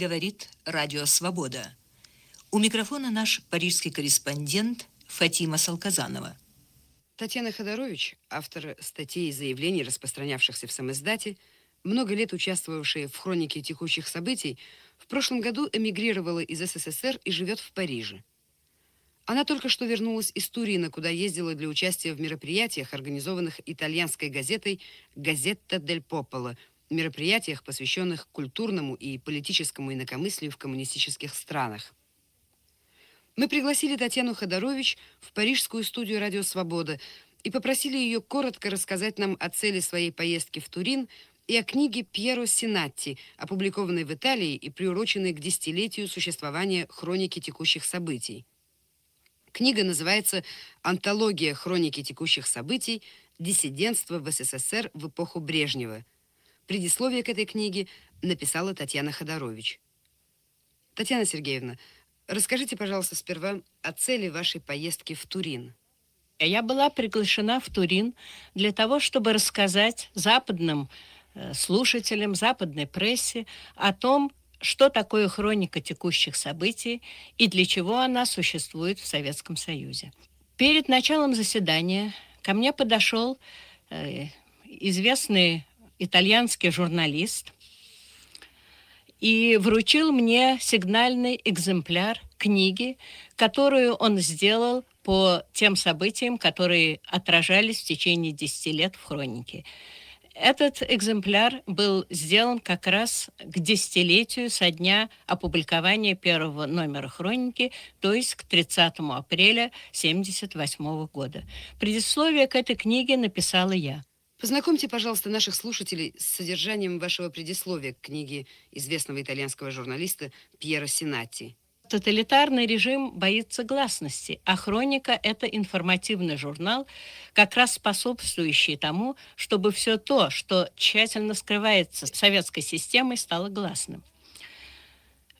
говорит Радио Свобода. У микрофона наш парижский корреспондент Фатима Салказанова. Татьяна Ходорович, автор статей и заявлений, распространявшихся в самоиздате, много лет участвовавшая в хронике текущих событий, в прошлом году эмигрировала из СССР и живет в Париже. Она только что вернулась из Турина, куда ездила для участия в мероприятиях, организованных итальянской газетой «Газетта дель Пополо», мероприятиях, посвященных культурному и политическому инакомыслию в коммунистических странах. Мы пригласили Татьяну Ходорович в парижскую студию «Радио Свобода» и попросили ее коротко рассказать нам о цели своей поездки в Турин и о книге Пьеро Синатти, опубликованной в Италии и приуроченной к десятилетию существования хроники текущих событий. Книга называется «Антология хроники текущих событий. Диссидентство в СССР в эпоху Брежнева». Предисловие к этой книге написала Татьяна Ходорович. Татьяна Сергеевна, расскажите, пожалуйста, сперва о цели вашей поездки в Турин. Я была приглашена в Турин для того, чтобы рассказать западным э, слушателям, западной прессе о том, что такое хроника текущих событий и для чего она существует в Советском Союзе. Перед началом заседания ко мне подошел э, известный итальянский журналист, и вручил мне сигнальный экземпляр книги, которую он сделал по тем событиям, которые отражались в течение 10 лет в хронике. Этот экземпляр был сделан как раз к десятилетию со дня опубликования первого номера хроники, то есть к 30 апреля 1978 года. Предисловие к этой книге написала я. Познакомьте, пожалуйста, наших слушателей с содержанием вашего предисловия к книге известного итальянского журналиста Пьера Синатти. Тоталитарный режим боится гласности, а «Хроника» — это информативный журнал, как раз способствующий тому, чтобы все то, что тщательно скрывается советской системой, стало гласным.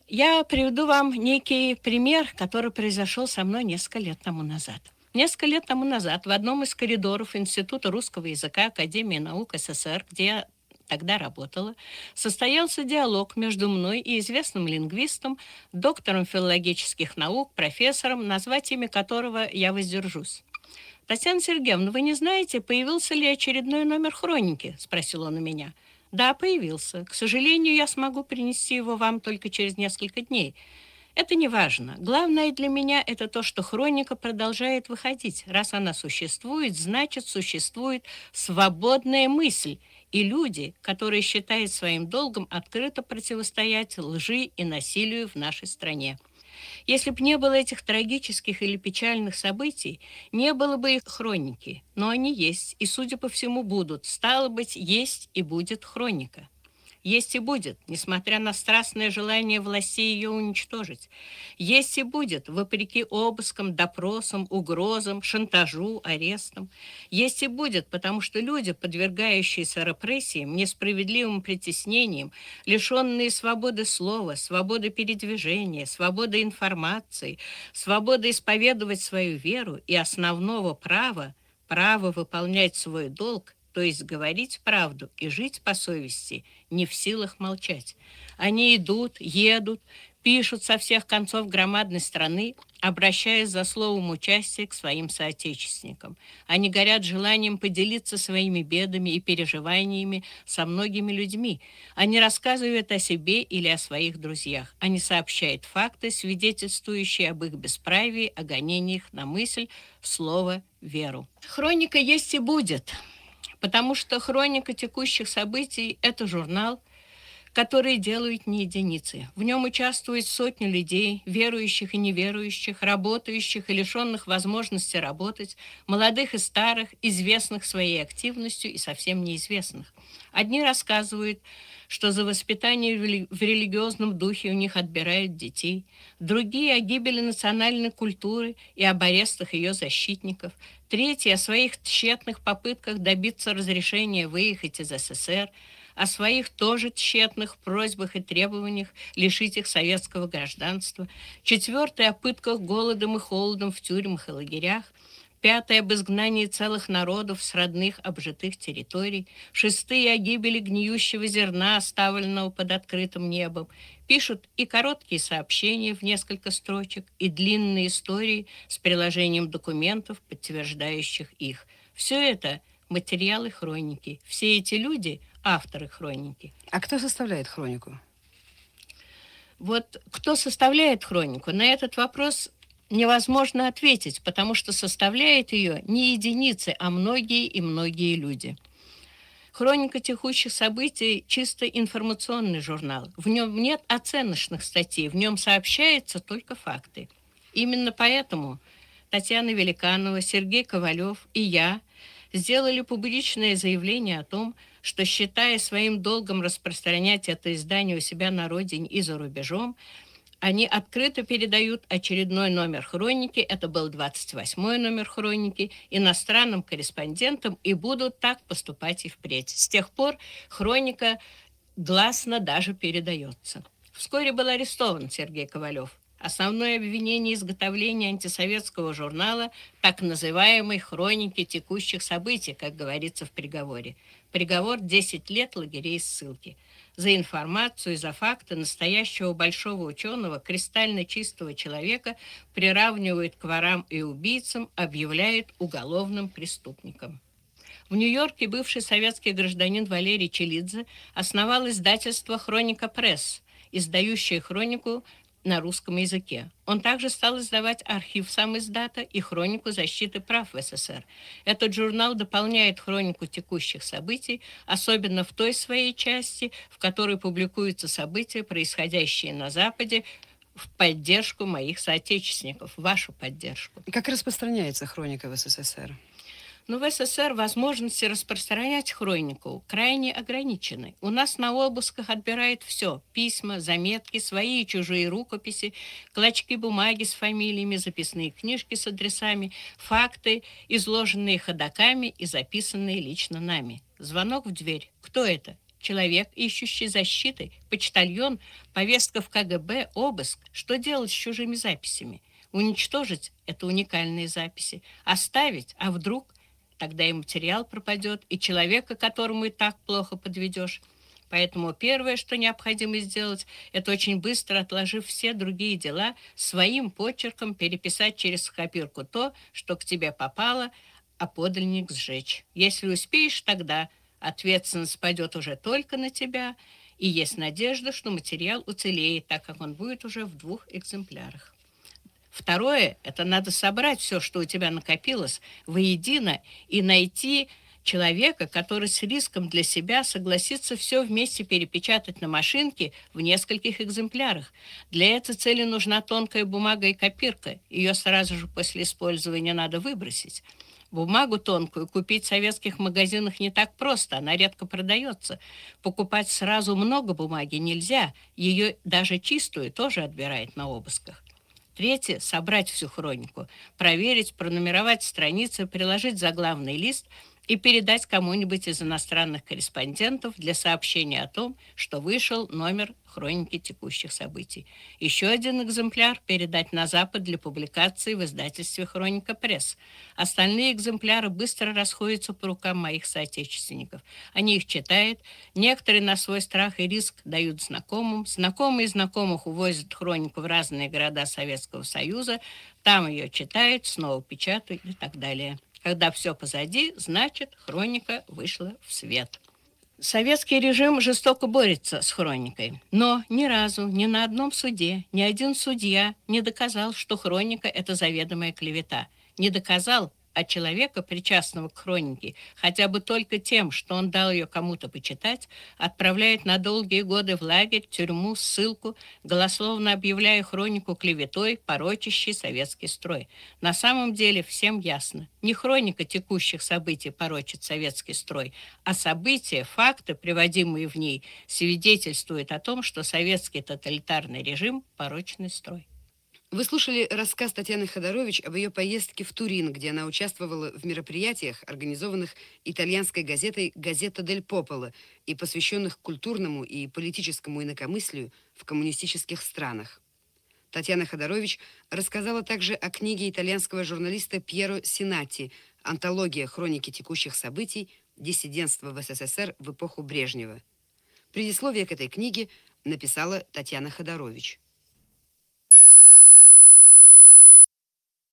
Я приведу вам некий пример, который произошел со мной несколько лет тому назад. Несколько лет тому назад в одном из коридоров Института русского языка Академии наук СССР, где я тогда работала, состоялся диалог между мной и известным лингвистом, доктором филологических наук, профессором, назвать имя которого я воздержусь. «Татьяна Сергеевна, вы не знаете, появился ли очередной номер хроники?» – спросил он у меня. «Да, появился. К сожалению, я смогу принести его вам только через несколько дней». Это не важно. Главное для меня это то, что хроника продолжает выходить. Раз она существует, значит, существует свободная мысль. И люди, которые считают своим долгом открыто противостоять лжи и насилию в нашей стране. Если бы не было этих трагических или печальных событий, не было бы их хроники. Но они есть, и, судя по всему, будут. Стало быть, есть и будет хроника есть и будет, несмотря на страстное желание властей ее уничтожить. Есть и будет, вопреки обыскам, допросам, угрозам, шантажу, арестам. Есть и будет, потому что люди, подвергающиеся репрессиям, несправедливым притеснениям, лишенные свободы слова, свободы передвижения, свободы информации, свободы исповедовать свою веру и основного права, право выполнять свой долг – то есть говорить правду и жить по совести, не в силах молчать. Они идут, едут, пишут со всех концов громадной страны, обращаясь за словом участия к своим соотечественникам. Они горят желанием поделиться своими бедами и переживаниями со многими людьми. Они рассказывают о себе или о своих друзьях. Они сообщают факты, свидетельствующие об их бесправии, о гонениях на мысль, в слово, веру. Хроника есть и будет потому что хроника текущих событий – это журнал, который делают не единицы. В нем участвуют сотни людей, верующих и неверующих, работающих и лишенных возможности работать, молодых и старых, известных своей активностью и совсем неизвестных. Одни рассказывают, что за воспитание в религиозном духе у них отбирают детей, другие о гибели национальной культуры и об арестах ее защитников, третьи о своих тщетных попытках добиться разрешения выехать из СССР, о своих тоже тщетных просьбах и требованиях лишить их советского гражданства, четвертый о пытках голодом и холодом в тюрьмах и лагерях, пятый об изгнании целых народов с родных обжитых территорий, шестые о гибели гниющего зерна, оставленного под открытым небом, пишут и короткие сообщения в несколько строчек, и длинные истории с приложением документов, подтверждающих их. Все это материалы хроники. Все эти люди – авторы хроники. А кто составляет хронику? Вот кто составляет хронику? На этот вопрос невозможно ответить, потому что составляет ее не единицы, а многие и многие люди. Хроника текущих событий – чисто информационный журнал. В нем нет оценочных статей, в нем сообщаются только факты. Именно поэтому Татьяна Великанова, Сергей Ковалев и я сделали публичное заявление о том, что, считая своим долгом распространять это издание у себя на родине и за рубежом, они открыто передают очередной номер хроники, это был 28-й номер хроники, иностранным корреспондентам и будут так поступать и впредь. С тех пор хроника гласно даже передается. Вскоре был арестован Сергей Ковалев. Основное обвинение изготовления антисоветского журнала так называемой хроники текущих событий, как говорится в приговоре. Приговор 10 лет лагерей ссылки. За информацию и за факты настоящего большого ученого, кристально чистого человека приравнивают к ворам и убийцам, объявляют уголовным преступником. В Нью-Йорке бывший советский гражданин Валерий Челидзе основал издательство «Хроника Пресс», издающее хронику на русском языке. Он также стал издавать архив сам издата и хронику защиты прав в СССР. Этот журнал дополняет хронику текущих событий, особенно в той своей части, в которой публикуются события, происходящие на Западе, в поддержку моих соотечественников, вашу поддержку. Как распространяется хроника в СССР? Но в СССР возможности распространять хронику крайне ограничены. У нас на обысках отбирают все – письма, заметки, свои и чужие рукописи, клочки бумаги с фамилиями, записные книжки с адресами, факты, изложенные ходаками и записанные лично нами. Звонок в дверь. Кто это? Человек, ищущий защиты, почтальон, повестка в КГБ, обыск. Что делать с чужими записями? Уничтожить – это уникальные записи. Оставить, а вдруг – Тогда и материал пропадет, и человека, которому и так плохо подведешь. Поэтому первое, что необходимо сделать, это очень быстро, отложив все другие дела, своим почерком переписать через копирку то, что к тебе попало, а подальник сжечь. Если успеешь, тогда ответственность пойдет уже только на тебя, и есть надежда, что материал уцелеет, так как он будет уже в двух экземплярах. Второе, это надо собрать все, что у тебя накопилось, воедино и найти человека, который с риском для себя согласится все вместе перепечатать на машинке в нескольких экземплярах. Для этой цели нужна тонкая бумага и копирка. Ее сразу же после использования надо выбросить. Бумагу тонкую купить в советских магазинах не так просто, она редко продается. Покупать сразу много бумаги нельзя, ее даже чистую тоже отбирает на обысках. Третье – собрать всю хронику, проверить, пронумеровать страницы, приложить заглавный лист и передать кому-нибудь из иностранных корреспондентов для сообщения о том, что вышел номер хроники текущих событий. Еще один экземпляр передать на Запад для публикации в издательстве «Хроника Пресс». Остальные экземпляры быстро расходятся по рукам моих соотечественников. Они их читают, некоторые на свой страх и риск дают знакомым, знакомые знакомых увозят хронику в разные города Советского Союза, там ее читают, снова печатают и так далее. Когда все позади, значит, хроника вышла в свет. Советский режим жестоко борется с хроникой, но ни разу, ни на одном суде, ни один судья не доказал, что хроника – это заведомая клевета. Не доказал, а человека, причастного к хронике, хотя бы только тем, что он дал ее кому-то почитать, отправляет на долгие годы в лагерь, тюрьму, ссылку, голословно объявляя хронику клеветой, порочащей советский строй. На самом деле всем ясно, не хроника текущих событий порочит советский строй, а события, факты, приводимые в ней, свидетельствуют о том, что советский тоталитарный режим – порочный строй. Вы слушали рассказ Татьяны Ходорович об ее поездке в Турин, где она участвовала в мероприятиях, организованных итальянской газетой «Газета дель Пополо» и посвященных культурному и политическому инакомыслию в коммунистических странах. Татьяна Ходорович рассказала также о книге итальянского журналиста Пьеро Синати «Антология хроники текущих событий. Диссидентство в СССР в эпоху Брежнева». Предисловие к этой книге написала Татьяна Ходорович.